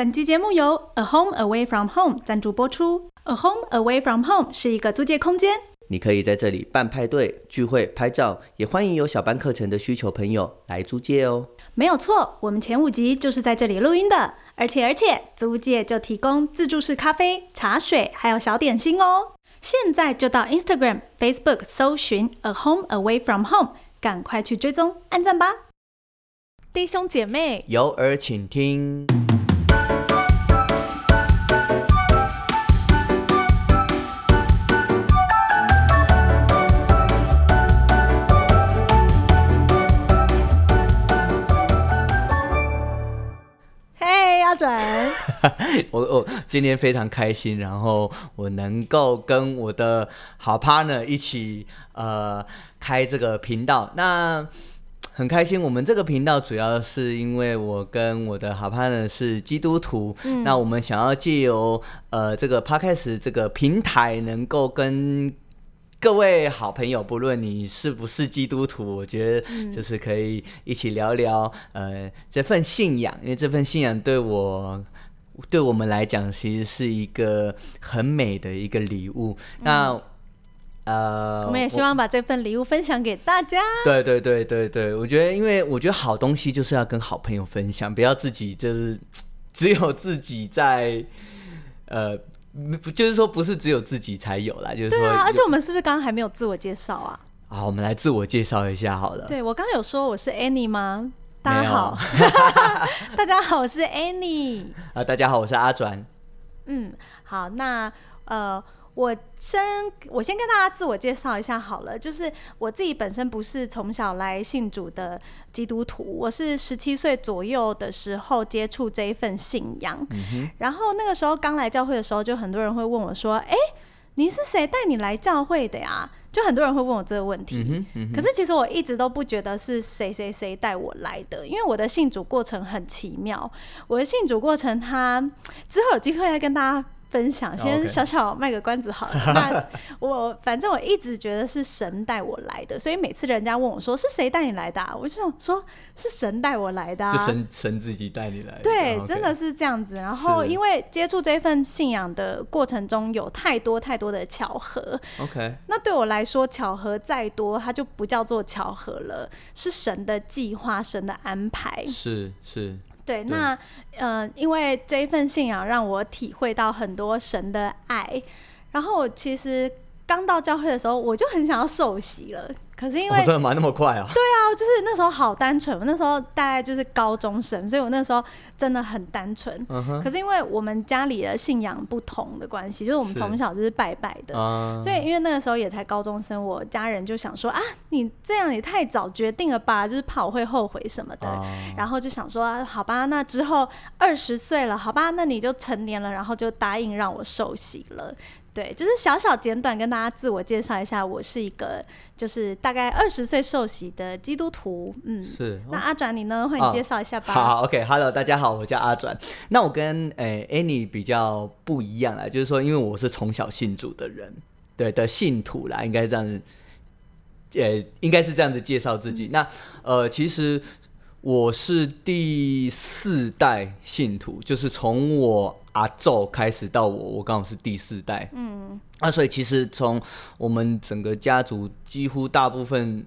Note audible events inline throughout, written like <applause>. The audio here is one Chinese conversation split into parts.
本集节目由 A Home Away from Home 赞助播出。A Home Away from Home 是一个租借空间，你可以在这里办派对、聚会、拍照，也欢迎有小班课程的需求朋友来租借哦。没有错，我们前五集就是在这里录音的，而且而且租借就提供自助式咖啡、茶水，还有小点心哦。现在就到 Instagram、Facebook 搜寻 A Home Away from Home，赶快去追踪、按赞吧，弟兄姐妹。有耳请听。<laughs> 我我今天非常开心，然后我能够跟我的好 partner 一起呃开这个频道，那很开心。我们这个频道主要是因为我跟我的好 partner 是基督徒，那我们想要借由呃这个 podcast 这个平台，能够跟各位好朋友，不论你是不是基督徒，我觉得就是可以一起聊聊呃这份信仰，因为这份信仰对我对我们来讲，其实是一个很美的一个礼物。那呃，我们也希望把这份礼物分享给大家。对对对对对，我觉得，因为我觉得好东西就是要跟好朋友分享，不要自己就是只有自己在呃。不就是说，不是只有自己才有啦，就是说，对啊，而且我们是不是刚刚还没有自我介绍啊？好，我们来自我介绍一下好了。对我刚刚有说我是 Annie 吗？大家好 <laughs> <laughs> 大家好，我是 Annie。啊，大家好，我是阿转。嗯，好，那呃。我先我先跟大家自我介绍一下好了，就是我自己本身不是从小来信主的基督徒，我是十七岁左右的时候接触这一份信仰，然后那个时候刚来教会的时候，就很多人会问我说：“哎，你是谁带你来教会的呀？”就很多人会问我这个问题，可是其实我一直都不觉得是谁谁谁带我来的，因为我的信主过程很奇妙，我的信主过程，他之后有机会再跟大家。分享先小小卖个关子好了。<laughs> 那我反正我一直觉得是神带我来的，所以每次人家问我说是谁带你来的，我就想说是神带我来的，就神神自己带你来的。对，真的是这样子。然后因为接触这份信仰的过程中有太多太多的巧合。OK，那对我来说巧合再多，它就不叫做巧合了，是神的计划，神的安排。是是。对，那呃，因为这一份信仰让我体会到很多神的爱，然后我其实刚到教会的时候，我就很想要受洗了。可是因为真的买那么快啊！对啊，就是那时候好单纯，那时候大概就是高中生，所以我那时候真的很单纯。可是因为我们家里的信仰不同的关系，就是我们从小就是拜拜的，所以因为那个时候也才高中生，我家人就想说啊，你这样也太早决定了吧，就是怕我会后悔什么的。然后就想说，好吧，那之后二十岁了，好吧，那你就成年了，然后就答应让我受洗了。对，就是小小简短跟大家自我介绍一下，我是一个就是大概二十岁受洗的基督徒。嗯，是。那阿转你呢？欢迎介绍一下 <laughs> 吧。好，OK，Hello，大家好，我叫阿转。那我跟诶 Annie 比较不一样啊，就是说，因为我是从小信主的人，对的信徒啦，应该这样子，呃，应该是这样子介绍自己。那呃，其实我是第四代信徒，就是从我。阿宙开始到我，我刚好是第四代，嗯，那所以其实从我们整个家族几乎大部分，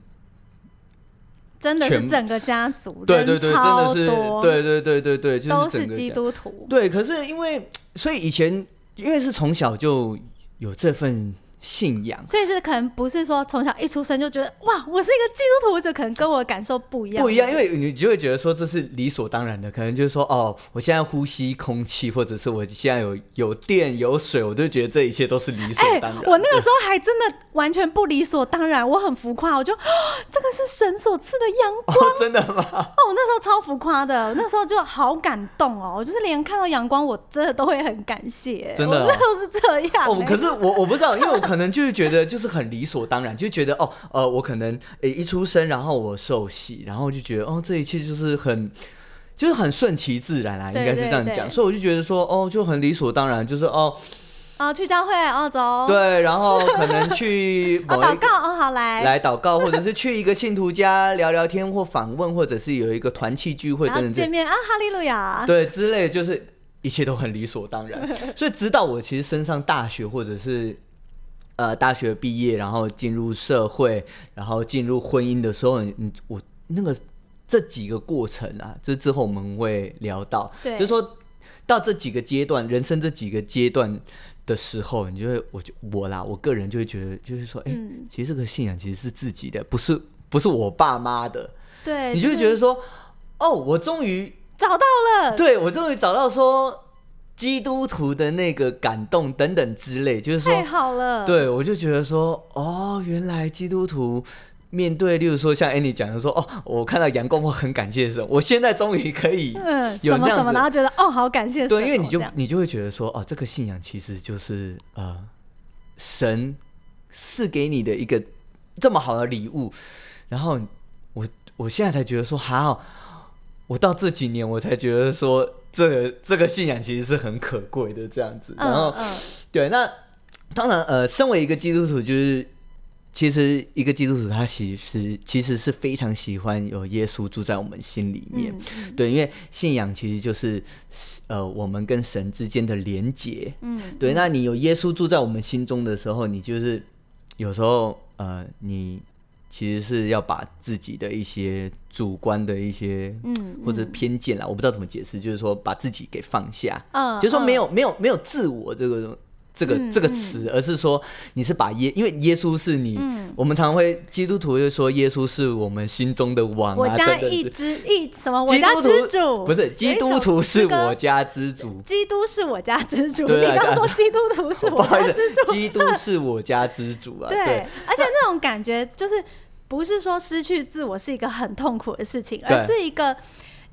真的是整个家族，对对对，真的是，对对对对对，都是基督徒，对。可是因为，所以以前因为是从小就有这份。信仰，所以是可能不是说从小一出生就觉得哇，我是一个基督徒，就可能跟我感受不一样。不一样，因为你就会觉得说这是理所当然的，可能就是说哦，我现在呼吸空气，或者是我现在有有电有水，我就觉得这一切都是理所当然。我那个时候还真的完全不理所当然，我很浮夸，我就 <gasps> 这个是神所赐的阳光，真的吗？哦，我那时候超浮夸的，那时候就好感动哦，我就是连看到阳光，我真的都会很感谢。真的，那时候是这样。哦，可是我我不知道，因为我可能就是觉得就是很理所当然，就觉得哦，呃，我可能诶一出生，然后我受洗，然后就觉得哦，这一切就是很就是很顺其自然啦，应该是这样讲，所以我就觉得说哦，就很理所当然，就是哦，哦，去教会哦，走，对，然后可能去 <laughs> 祷告哦，好来来祷告，或者是去一个信徒家聊聊天或访问，或者是有一个团契聚会等等见面啊，哈利路亚，对，之类就是。一切都很理所当然。所以直到我其实升上大学，或者是呃大学毕业，然后进入社会，然后进入婚姻的时候，你你我那个这几个过程啊，这之后我们会聊到，对。就是说到这几个阶段，人生这几个阶段的时候，你就会，我就我啦，我个人就会觉得，就是说，哎、嗯。其实这个信仰其实是自己的，不是不是我爸妈的，对，你就会觉得说，哦，我终于找到了，对我终于找到说基督徒的那个感动等等之类，就是说太，好了，对我就觉得说，哦，原来基督徒。面对，例如说像 Annie 讲的说，哦，我看到阳光，我很感谢神，我现在终于可以嗯，什么什么，然后觉得哦，好感谢对，因为你就你就会觉得说，哦，这个信仰其实就是呃，神赐给你的一个这么好的礼物，然后我我现在才觉得说，还好，我到这几年我才觉得说，这个这个信仰其实是很可贵的这样子。然后、嗯嗯对，那当然呃，身为一个基督徒，就是其实一个基督徒他其实其实是非常喜欢有耶稣住在我们心里面。嗯对，因为信仰其实就是呃我们跟神之间的连结。嗯，对，那你有耶稣住在我们心中的时候，你就是有时候呃你其实是要把自己的一些主观的一些嗯或者偏见啦，我不知道怎么解释，就是说把自己给放下，嗯就是说没嗯有没有没有自我这个。这个嗯这个词，而是说你是把耶，因为耶稣是你，嗯我们常会基督徒就说耶稣是我们心中的王啊，我家一之一什么？我家之主不是基督徒是我家，之主，基督是我家之主。你刚说基督徒是 <laughs> 我家之主，基督是我家之主啊。<laughs> 对对，而且那种感觉就是不是说失去自我是一个很痛苦的事情，而是一个。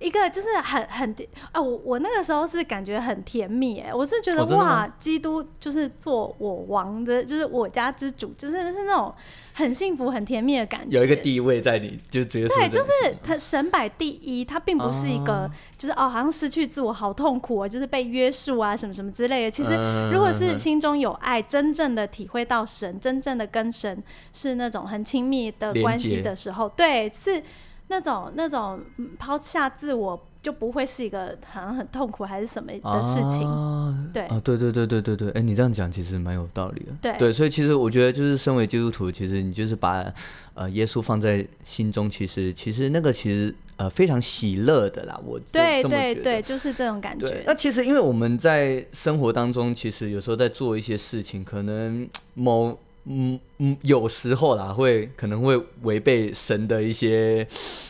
一个就是很很啊，我我那个时候是感觉很甜蜜哎，我是觉得、哇，基督就是做我王的，就是我家之主，就是是那种很幸福、很甜蜜的感觉。有一个地位在你，就觉得对，就是他神摆第一，他并不是一个、哦。就是哦，好像失去自我好痛苦啊，就是被约束啊，什么什么之类的。其实嗯如果是心中有爱，真正的体会到神，真正的跟神是那种很亲密的关系的时候，对，是那种那种嗯抛下自我，就不会是一个好像很痛苦还是什么的事情。啊对啊，对对对对对对，哎，你这样讲其实蛮有道理的。对对，所以其实我觉得，就是身为基督徒，其实你就是把呃耶稣放在心中，其实其实那个其实呃非常喜乐的啦。我对对对，就是这种感觉，。那其实因为我们在生活当中，其实有时候在做一些事情，可能某嗯嗯有时候啦，会可能会违背神的一些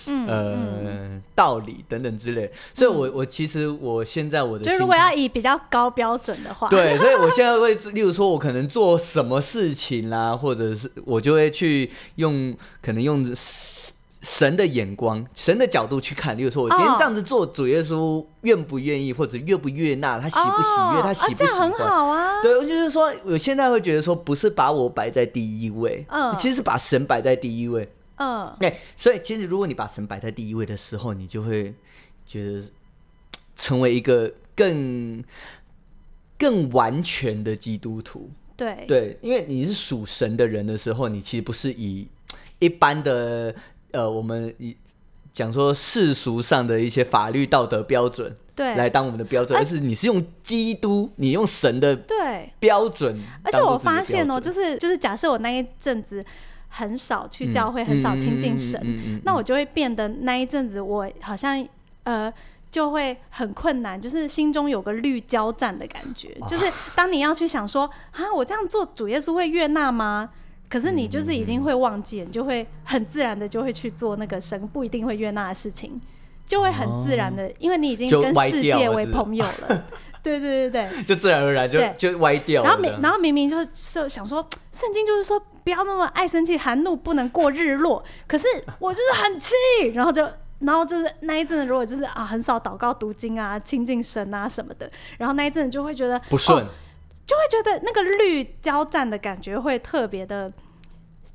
嗯呃道理等等之类。所以我我其实我现在我的就如果要以比较高标准的话，对，<laughs> 所以我现在会，例如说，我可能做什么事情啦，或者是我就会去用，可能用神的眼光、神的角度去看。例如说，我今天哦这样子做，主耶稣愿不愿意，或者悦不悦纳，他喜不喜悦，哦他喜不喜啊，这样很。好啊。对，我就是说，我现在会觉得说，不是把我摆在第一位，嗯其实是把神摆在第一位。嗯，对，所以其实如果你把神摆在第一位的时候，你就会觉得成为一个更更完全的基督徒。对对，因为你是属神的人的时候，你其实不是以一般的呃，我们以讲说世俗上的一些法律道德标准对。来当我们的标准，而是你是用基督，你用神的对，标准而且我发现哦、就是就是假设我那一阵子很少去教会，很少亲近神，那我就会变得那一阵子我好像呃。就会很困难，就是心中有个绿交战的感觉，就是当你要去想说啊，我这样做主耶稣会悦纳吗？可是你就是已经会忘记，你就会很自然的就会去做那个神不一定会悦纳的事情，就会很自然的，因为你已经跟世界为朋友了。对对对对，<laughs> 就自然而然就就歪掉了然后。明然后明明就是就想说，圣经就是说不要那么爱生气，含怒不能过日落。可是我就是很气，然后就然后就是那一阵子，如果就是啊很少祷告读经啊、亲近神啊什么的，然后那一阵子就会觉得不顺哦，就会觉得那个绿交战的感觉会特别的。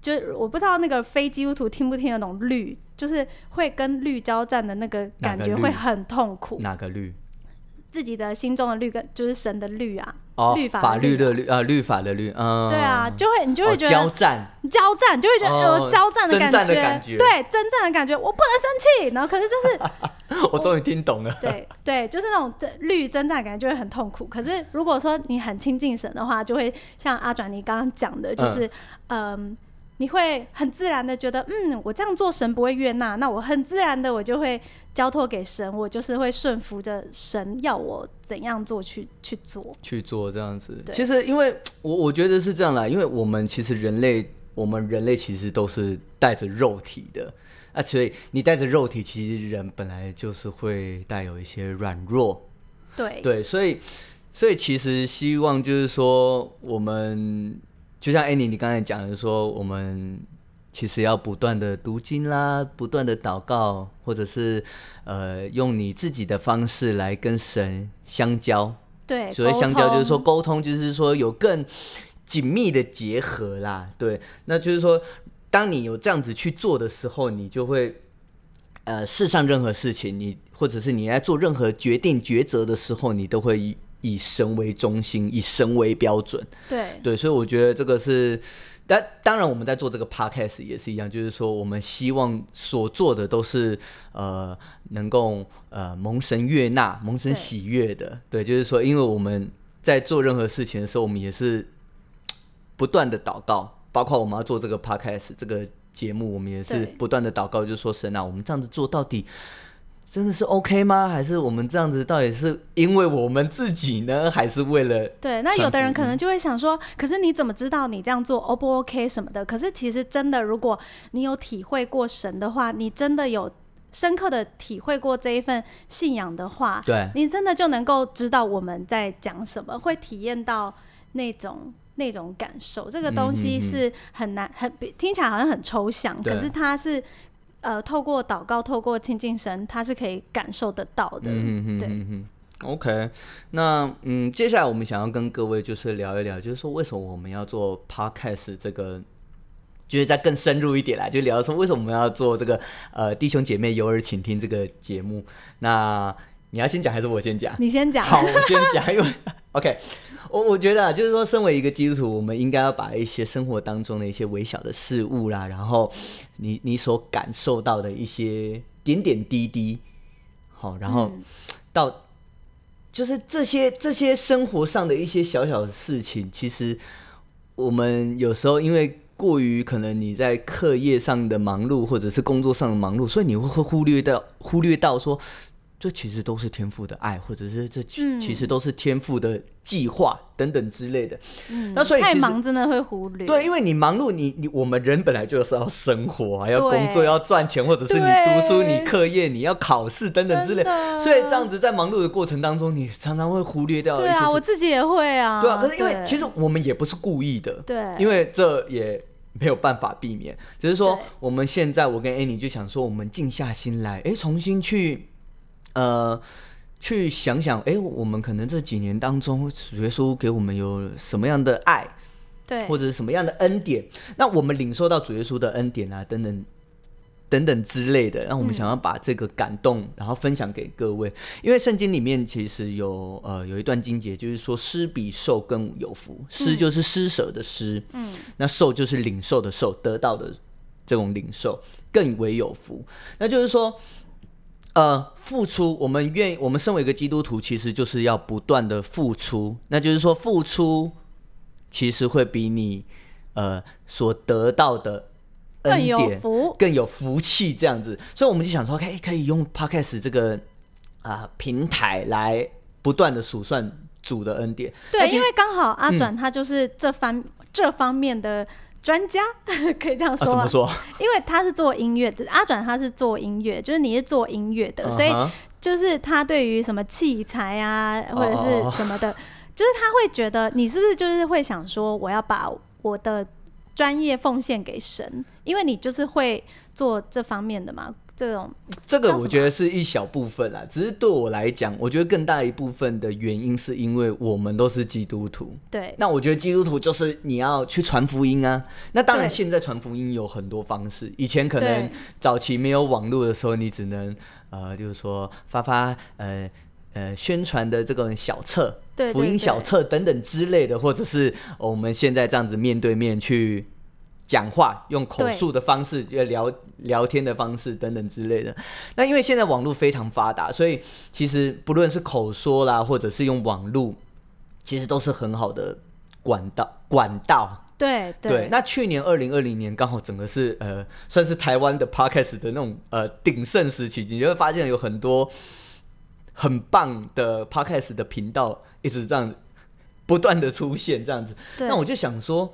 就是我不知道那个非基督徒听不听得懂绿，就是会跟绿交战的那个感觉会很痛苦。哪个绿？自己的心中的绿跟就是神的绿啊，哦律，法法律的律啊，律法的律，嗯，对啊，就会你就会哦觉得交战，交战，就会觉得哦有交战的感征觉，战的感觉。对，征战的感觉，我不能生气，然后可是就是 <laughs> 我终于听懂了。对对，就是那种征律征战感觉就会很痛苦。可是如果说你很亲近神的话，就会像阿转你刚刚讲的，就是嗯、你会很自然的觉得，嗯，我这样做神不会悦纳，那我很自然的我就会交托给神，我就是会顺服着神要我怎样做去去做。去做这样子。其实，因为我我觉得是这样啦，因为我们其实人类，我们人类其实都是带着肉体的啊，所以你带着肉体，其实人本来就是会带有一些软弱，对对，所以所以其实希望就是说，我们就像 Annie 你刚才讲的说，我们其实要不断的读经啦，不断的祷告，或者是呃用你自己的方式来跟神相交。对，所谓相交就是说沟通，就是说有更紧密的结合啦。对，那就是说，当你有这样子去做的时候，你就会呃，世上任何事情，你或者是你在做任何决定抉择的时候，你都会以以神为中心，以神为标准。对对，所以我觉得这个是，但当然我们在做这个 podcast 也是一样，就是说我们希望所做的都是呃能够呃蒙神悦纳、蒙神喜悦的。对，就是说，因为我们在做任何事情的时候，我们也是不断的祷告，包括我们要做这个 podcast 这个节目，我们也是不断的祷告，就是说神啊，我们这样子做到底。真的是 OK 吗？还是我们这样子到底是因为我们自己呢，还是为了对，那有的人可能就会想说，可是你怎么知道你这样做 O 不 OK 什么的？可是其实真的，如果你有体会过神的话，你真的有深刻的体会过这一份信仰的话，对你真的就能够知道我们在讲什么，会体验到那种那种感受。这个东西是很难，很听起来好像很抽象，可是它是呃透过祷告，透过亲近神，他是可以感受得到的。嗯嗯对嗯嗯 OK，那嗯，接下来我们想要跟各位就是聊一聊，就是说为什么我们要做 Podcast 这个，就是再更深入一点啦，就聊说为什么我们要做这个呃弟兄姐妹有耳请听这个节目。那你要先讲还是我先讲？你先讲。好，我先讲，因为 OK，我我觉得啊，就是说，身为一个基督徒，我们应该要把一些生活当中的一些微小的事物啦，然后你你所感受到的一些点点滴滴，好，然后嗯。到就是这些这些生活上的一些小小的事情，其实我们有时候因为过于可能你在课业上的忙碌，或者是工作上的忙碌，所以你会会忽略到忽略到说，这其实都是天赋的爱，或者是这其实都是天赋的计划等等之类的。嗯那所以太忙真的会忽略。对，因为你忙碌，你你我们人本来就是要生活啊，要工作，要赚钱，或者是你对读书、你课业、你要考试等等之类。所以这样子在忙碌的过程当中，你常常会忽略掉一对啊，我自己也会啊。对啊，可是因为其实我们也不是故意的，对因为这也没有办法避免，只是说我们现在我跟 Annie 就想说，我们静下心来，哎，重新去呃去想想，哎，我们可能这几年当中，主耶稣给我们有什么样的爱，对，或者是什么样的恩典，那我们领受到主耶稣的恩典啊，等等。等等之类的，让我们想要把这个感动，然后分享给各位。因为圣经里面其实有呃有一段经节，就是说施比受更有福。施就是施舍的施，嗯，那受就是领受的受，得到的这种领受更为有福。那就是说，呃，付出，我们愿意，我们身为一个基督徒，其实就是要不断的付出。那就是说，付出其实会比你呃所得到的恩更有福。更有福气这样子，所以我们就想说，可以可以用 podcast 这个啊、平台来不断的数算主的恩典。对，因为刚好阿嗯转他就是这方、这方面的专家，<laughs> 可以这样啊、说啊？怎么说？因为他是做音乐的，阿转他是做音乐，就是你是做音乐的，所以就是他对于什么器材啊或者哦是什么的，就是他会觉得你是不是就是会想说，我要把我的专业奉献给神，因为你就是会做这方面的嘛，这种这个我觉得是一小部分啦，只是对我来讲，我觉得更大一部分的原因是因为我们都是基督徒。对那我觉得基督徒就是你要去传福音啊。那当然，对现在传福音有很多方式。以前可能早期没有网络的时候，你只能呃，就是说发发呃呃宣传的这种小册、对对福音小册等等之类的，或者是呃我们现在这样子面对面去讲话，用口述的方式呃聊聊天的方式等等之类的。那因为现在网络非常发达，所以其实不论是口说啦，或者是用网络，其实都是很好的管道管道。对对，那去年二零二零年刚好整个是呃，算是台湾的 podcast 的那种呃鼎盛时期，你就会发现有很多很棒的 podcast 的频道一直这样不断的出现这样子。那我就想说，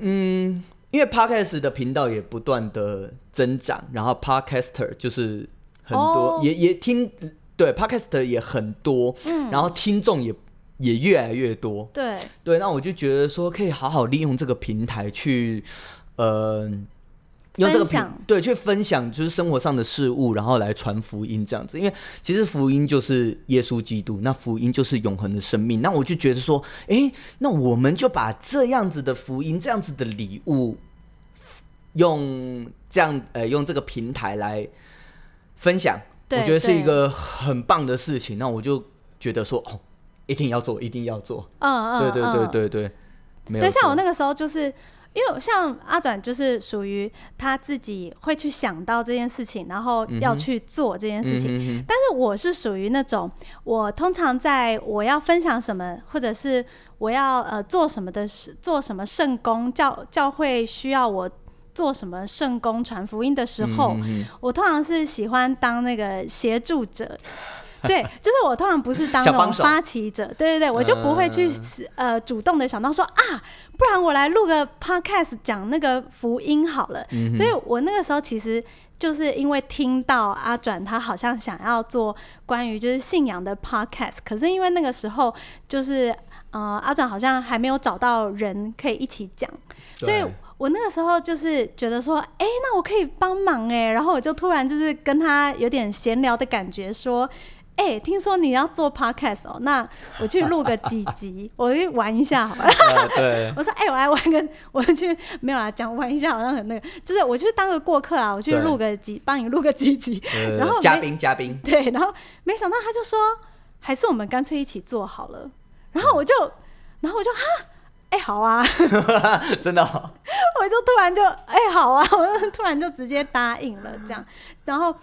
嗯，因为 podcast 的频道也不断的增长，然后 podcaster 就是很多，哦。也也听对 podcaster 也很多，嗯。然后听众也也越来越多。对。对，那我就觉得说，可以好好利用这个平台去，呃，用这个平对去分享就是生活上的事物，然后来传福音这样子。因为其实福音就是耶稣基督，那福音就是永恒的生命。那我就觉得说，诶，那我们就把这样子的福音，这样子的礼物，用这样呃用这个平台来分享，我觉得是一个很棒的事情。那我就觉得说，哦，一定要做，一定要做。嗯嗯，对对对嗯对对，没有对，像我那个时候就是。因为像阿转就是属于他自己会去想到这件事情，然后要去做这件事情。但是我是属于那种，我通常在我要分享什么，或者是我要呃做什么的事，做什么圣功，教教会需要我做什么圣功传福音的时候，我通常是喜欢当那个协助者。<laughs> 对，就是我通常不是当那种发起者，对对对，我就不会去、呃主动的想到说啊，不然我来录个 podcast 讲那个福音好了。嗯所以我那个时候其实就是因为听到阿转他好像想要做关于就是信仰的 podcast，可是因为那个时候就是呃阿转好像还没有找到人可以一起讲，所以我那个时候就是觉得说，哎、那我可以帮忙哎、然后我就突然就是跟他有点闲聊的感觉，说，哎、听说你要做 podcast 哦，那我去录个几集，<laughs> 我去玩一下好了。呃对，<laughs> 我说，哎、我来玩个，我去没有啦，讲玩一下好像很那个，就是我去当个过客啊，我去对录个几，帮你录个几集，呃 <laughs> 然后嘉没宾嘉宾，对，然后没想到他就说，还是我们干脆一起做好了，然后我就，然后我就哈，哎、好啊，真的哦、我就突然就哎、好啊，我就突然就直接答应了这样。然后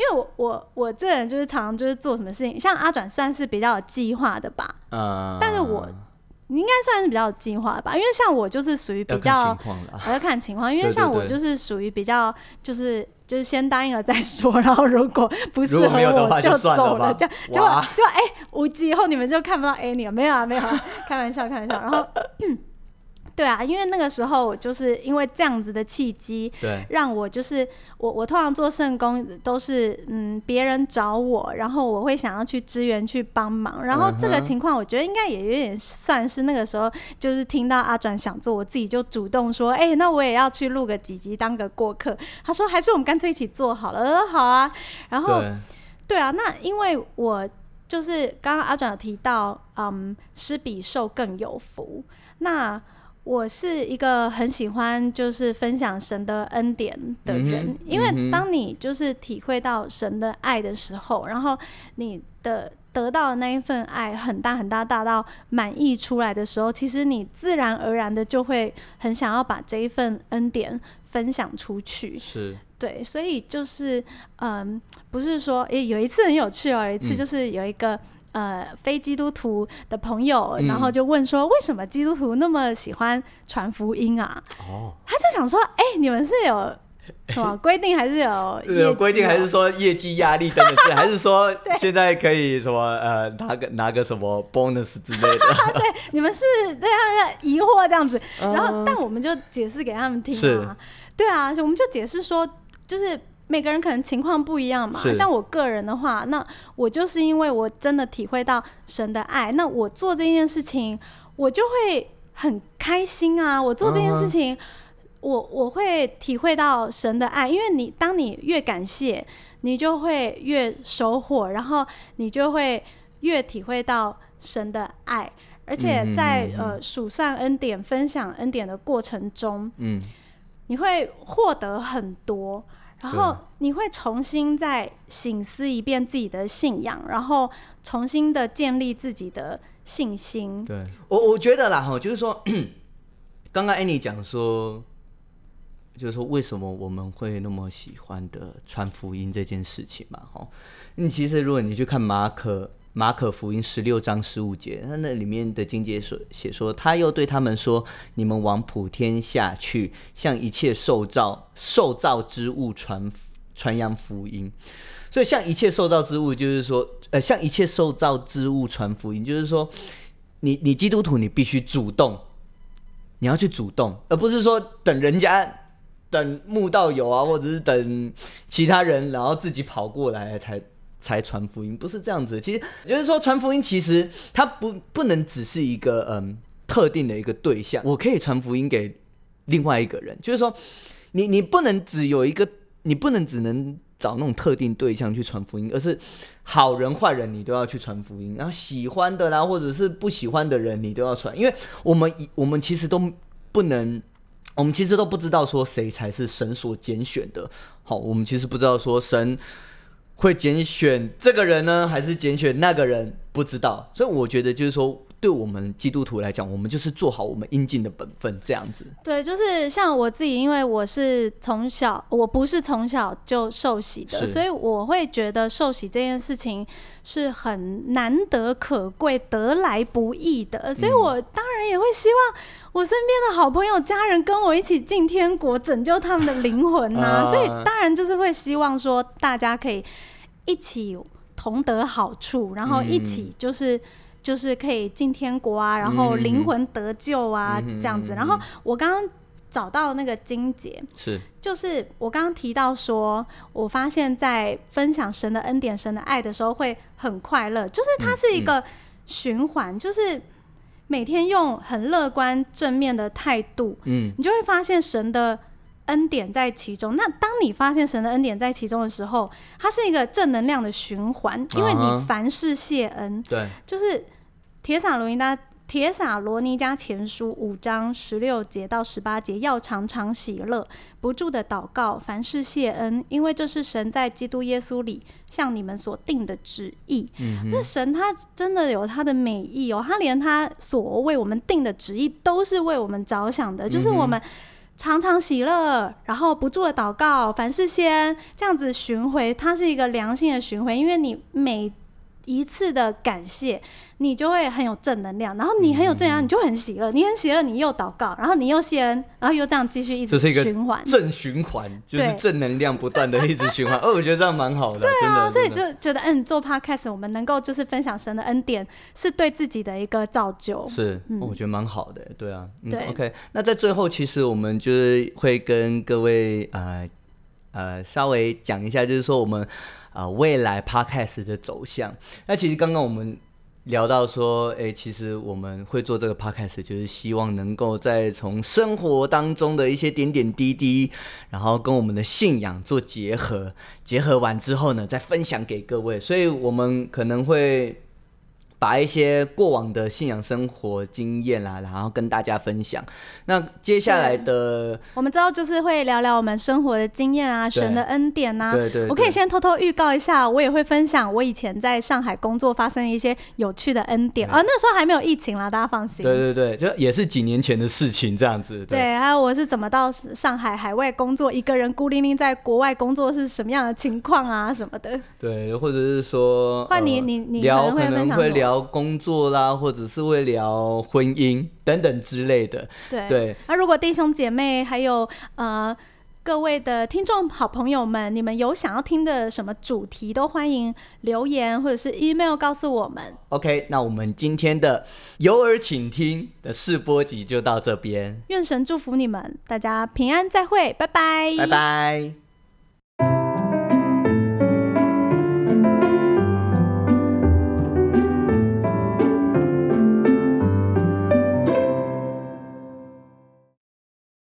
因为我我我这人就是常常就是做什么事情，像阿转算是比较有计划的吧，嗯，但是我你应该算是比较有计划的吧，因为像我就是属于比较。我要看情况，因为像我就是属于比较就是。就是先答应了再说，<laughs> 然后如果不适合我就走了，这样就就哎、五集以后你们就看不到 Annie 了，没有啊没有啊，开玩笑开玩笑。然后 <laughs> 对啊，因为那个时候就是因为这样子的契机，对，让我就是我我通常做圣工都是嗯别人找我，然后我会想要去支援去帮忙，然后这个情况我觉得应该也有点算是那个时候就是听到阿转想做，我自己就主动说，哎、那我也要去录个几集当个过客。他说还是我们干脆一起做好了，呃好啊，然后对，对啊，那因为我就是刚刚阿转有提到，嗯，施比受更有福。那我是一个很喜欢就是分享神的恩典的人，嗯因为当你就是体会到神的爱的时候，然后你的得到的那一份爱很大很大，大到满意出来的时候，其实你自然而然的就会很想要把这一份恩典分享出去。是，对，所以就是嗯，不是说诶、有一次很有趣哦，有一次嗯。就是有一个、呃非基督徒的朋友，然后嗯就问说，为什么基督徒那么喜欢传福音啊？哦，他就想说，哎、你们是有什么 <laughs> 规定，还是有业有规定还是说业绩压力等等之类，<laughs> 还是说现在可以什么呃拿个拿个什么 bonus 之类的？对你们是对他的疑惑这样子，然后嗯但我们就解释给他们听是。啊，对啊，我们就解释说，就是每个人可能情况不一样嘛。像我个人的话，那我就是因为我真的体会到神的爱，那我做这件事情，我就会很开心啊。我做这件事嗯情，我我会体会到神的爱，因为你当你越感谢，你就会越收获，然后你就会越体会到神的爱。而且在、呃数算恩典、分享恩典的过程中，嗯，你会获得很多，然后你会重新再醒思一遍自己的信仰，然后重新的建立自己的信心。对我我觉得啦哈，就是说，<clears throat> 刚刚 Annie 讲说，就是说为什么我们会那么喜欢的传福音这件事情嘛哈。你其实如果你去看马可马可福音十六章十五节，那那里面的经节说写说，他又对他们说：你们往普天下去，向一切受造受造之物传传扬福音。所以，向一切受造之物，就是说，呃，向一切受造之物传福音，就是说，你你基督徒，你必须主动，你要去主动，而不是说等人家等慕道友啊，或者是等其他人，然后自己跑过来才。才传福音不是这样子，其实就是说传福音，其实它不不能只是一个嗯特定的一个对象，我可以传福音给另外一个人，就是说你你不能只有一个，你不能只能找那种特定对象去传福音，而是好人坏人你都要去传福音，然后喜欢的啦或者是不喜欢的人你都要传，因为我们我们其实都不能，我们其实都不知道说谁才是神所拣选的，好，我们其实不知道说神。会拣选这个人呢，还是拣选那个人？不知道，所以我觉得就是说。对我们基督徒来讲，我们就是做好我们应尽的本分，这样子。对，就是像我自己，因为我是从小，我不是从小就受洗的，所以我会觉得受洗这件事情是很难得可贵、得来不易的。所以我当然也会希望我身边的好朋友、家人跟我一起进天国，拯救他们的灵魂呐。<laughs> 所以当然就是会希望说，大家可以一起同得好处，然后一起就是。就是可以进天国啊，然后灵魂得救啊，这样子。然后我刚刚找到那个金姐，是，就是我刚刚提到说，我发现在分享神的恩典、神的爱的时候会很快乐，就是它是一个循环，就是每天用很乐观正面的态度，嗯，你就会发现神的恩典在其中。那当你发现神的恩典在其中的时候，它是一个正能量的循环，因为你凡事谢恩，对，就是。铁撒罗尼加铁撒罗尼加前书五章十六节到十八节，要常常喜乐，不住的祷告，凡事谢恩，因为这是神在基督耶稣里向你们所定的旨意。那神他真的有他的美意哦，他连他所为我们定的旨意都是为我们着想的，就是我们常常喜乐，然后不住的祷告，凡事谢恩，这样子巡回，它是一个良性的巡回，因为你每一次的感谢。你就会很有正能量，然后你很有正能量，你就很喜乐，你很喜乐，你又祷告，然后你又谢恩，然后又这样继续一直循环，正循环，就是正能量不断的一直循环。<laughs> 哦，我觉得这样蛮好的，对啊，所以就觉得嗯，做 podcast 我们能够就是分享神的恩典，是对自己的一个造就，是，我觉得蛮好的，对啊，对，OK。那在最后，其实我们就是会跟各位呃呃稍微讲一下，就是说我们啊未来 podcast 的走向。那其实刚刚我们。聊到说，哎，其实我们会做这个 podcast，就是希望能够在从生活当中的一些点点滴滴，然后跟我们的信仰做结合，结合完之后呢，再分享给各位。所以我们可能会。把一些过往的信仰生活经验啦，然后跟大家分享。那接下来的，我们之后就是会聊聊我们生活的经验啊，神的恩典呐。对对。我可以先偷偷预告一下，我也会分享我以前在上海工作发生的一些有趣的恩典啊。那时候还没有疫情啦，大家放心。对对对，就也是几年前的事情，这样子。对，还有我是怎么到上海海外工作，一个人孤零零在国外工作是什么样的情况啊，什么的。对，或者是说，换你你你可能会聊。聊工作啦，或者是会聊婚姻等等之类的。对，那如果弟兄姐妹还有呃各位的听众好朋友们，你们有想要听的什么主题，都欢迎留言或者是 email 告诉我们。OK，那我们今天的有耳请听的试播集就到这边。愿神祝福你们，大家平安再会，拜拜，拜拜。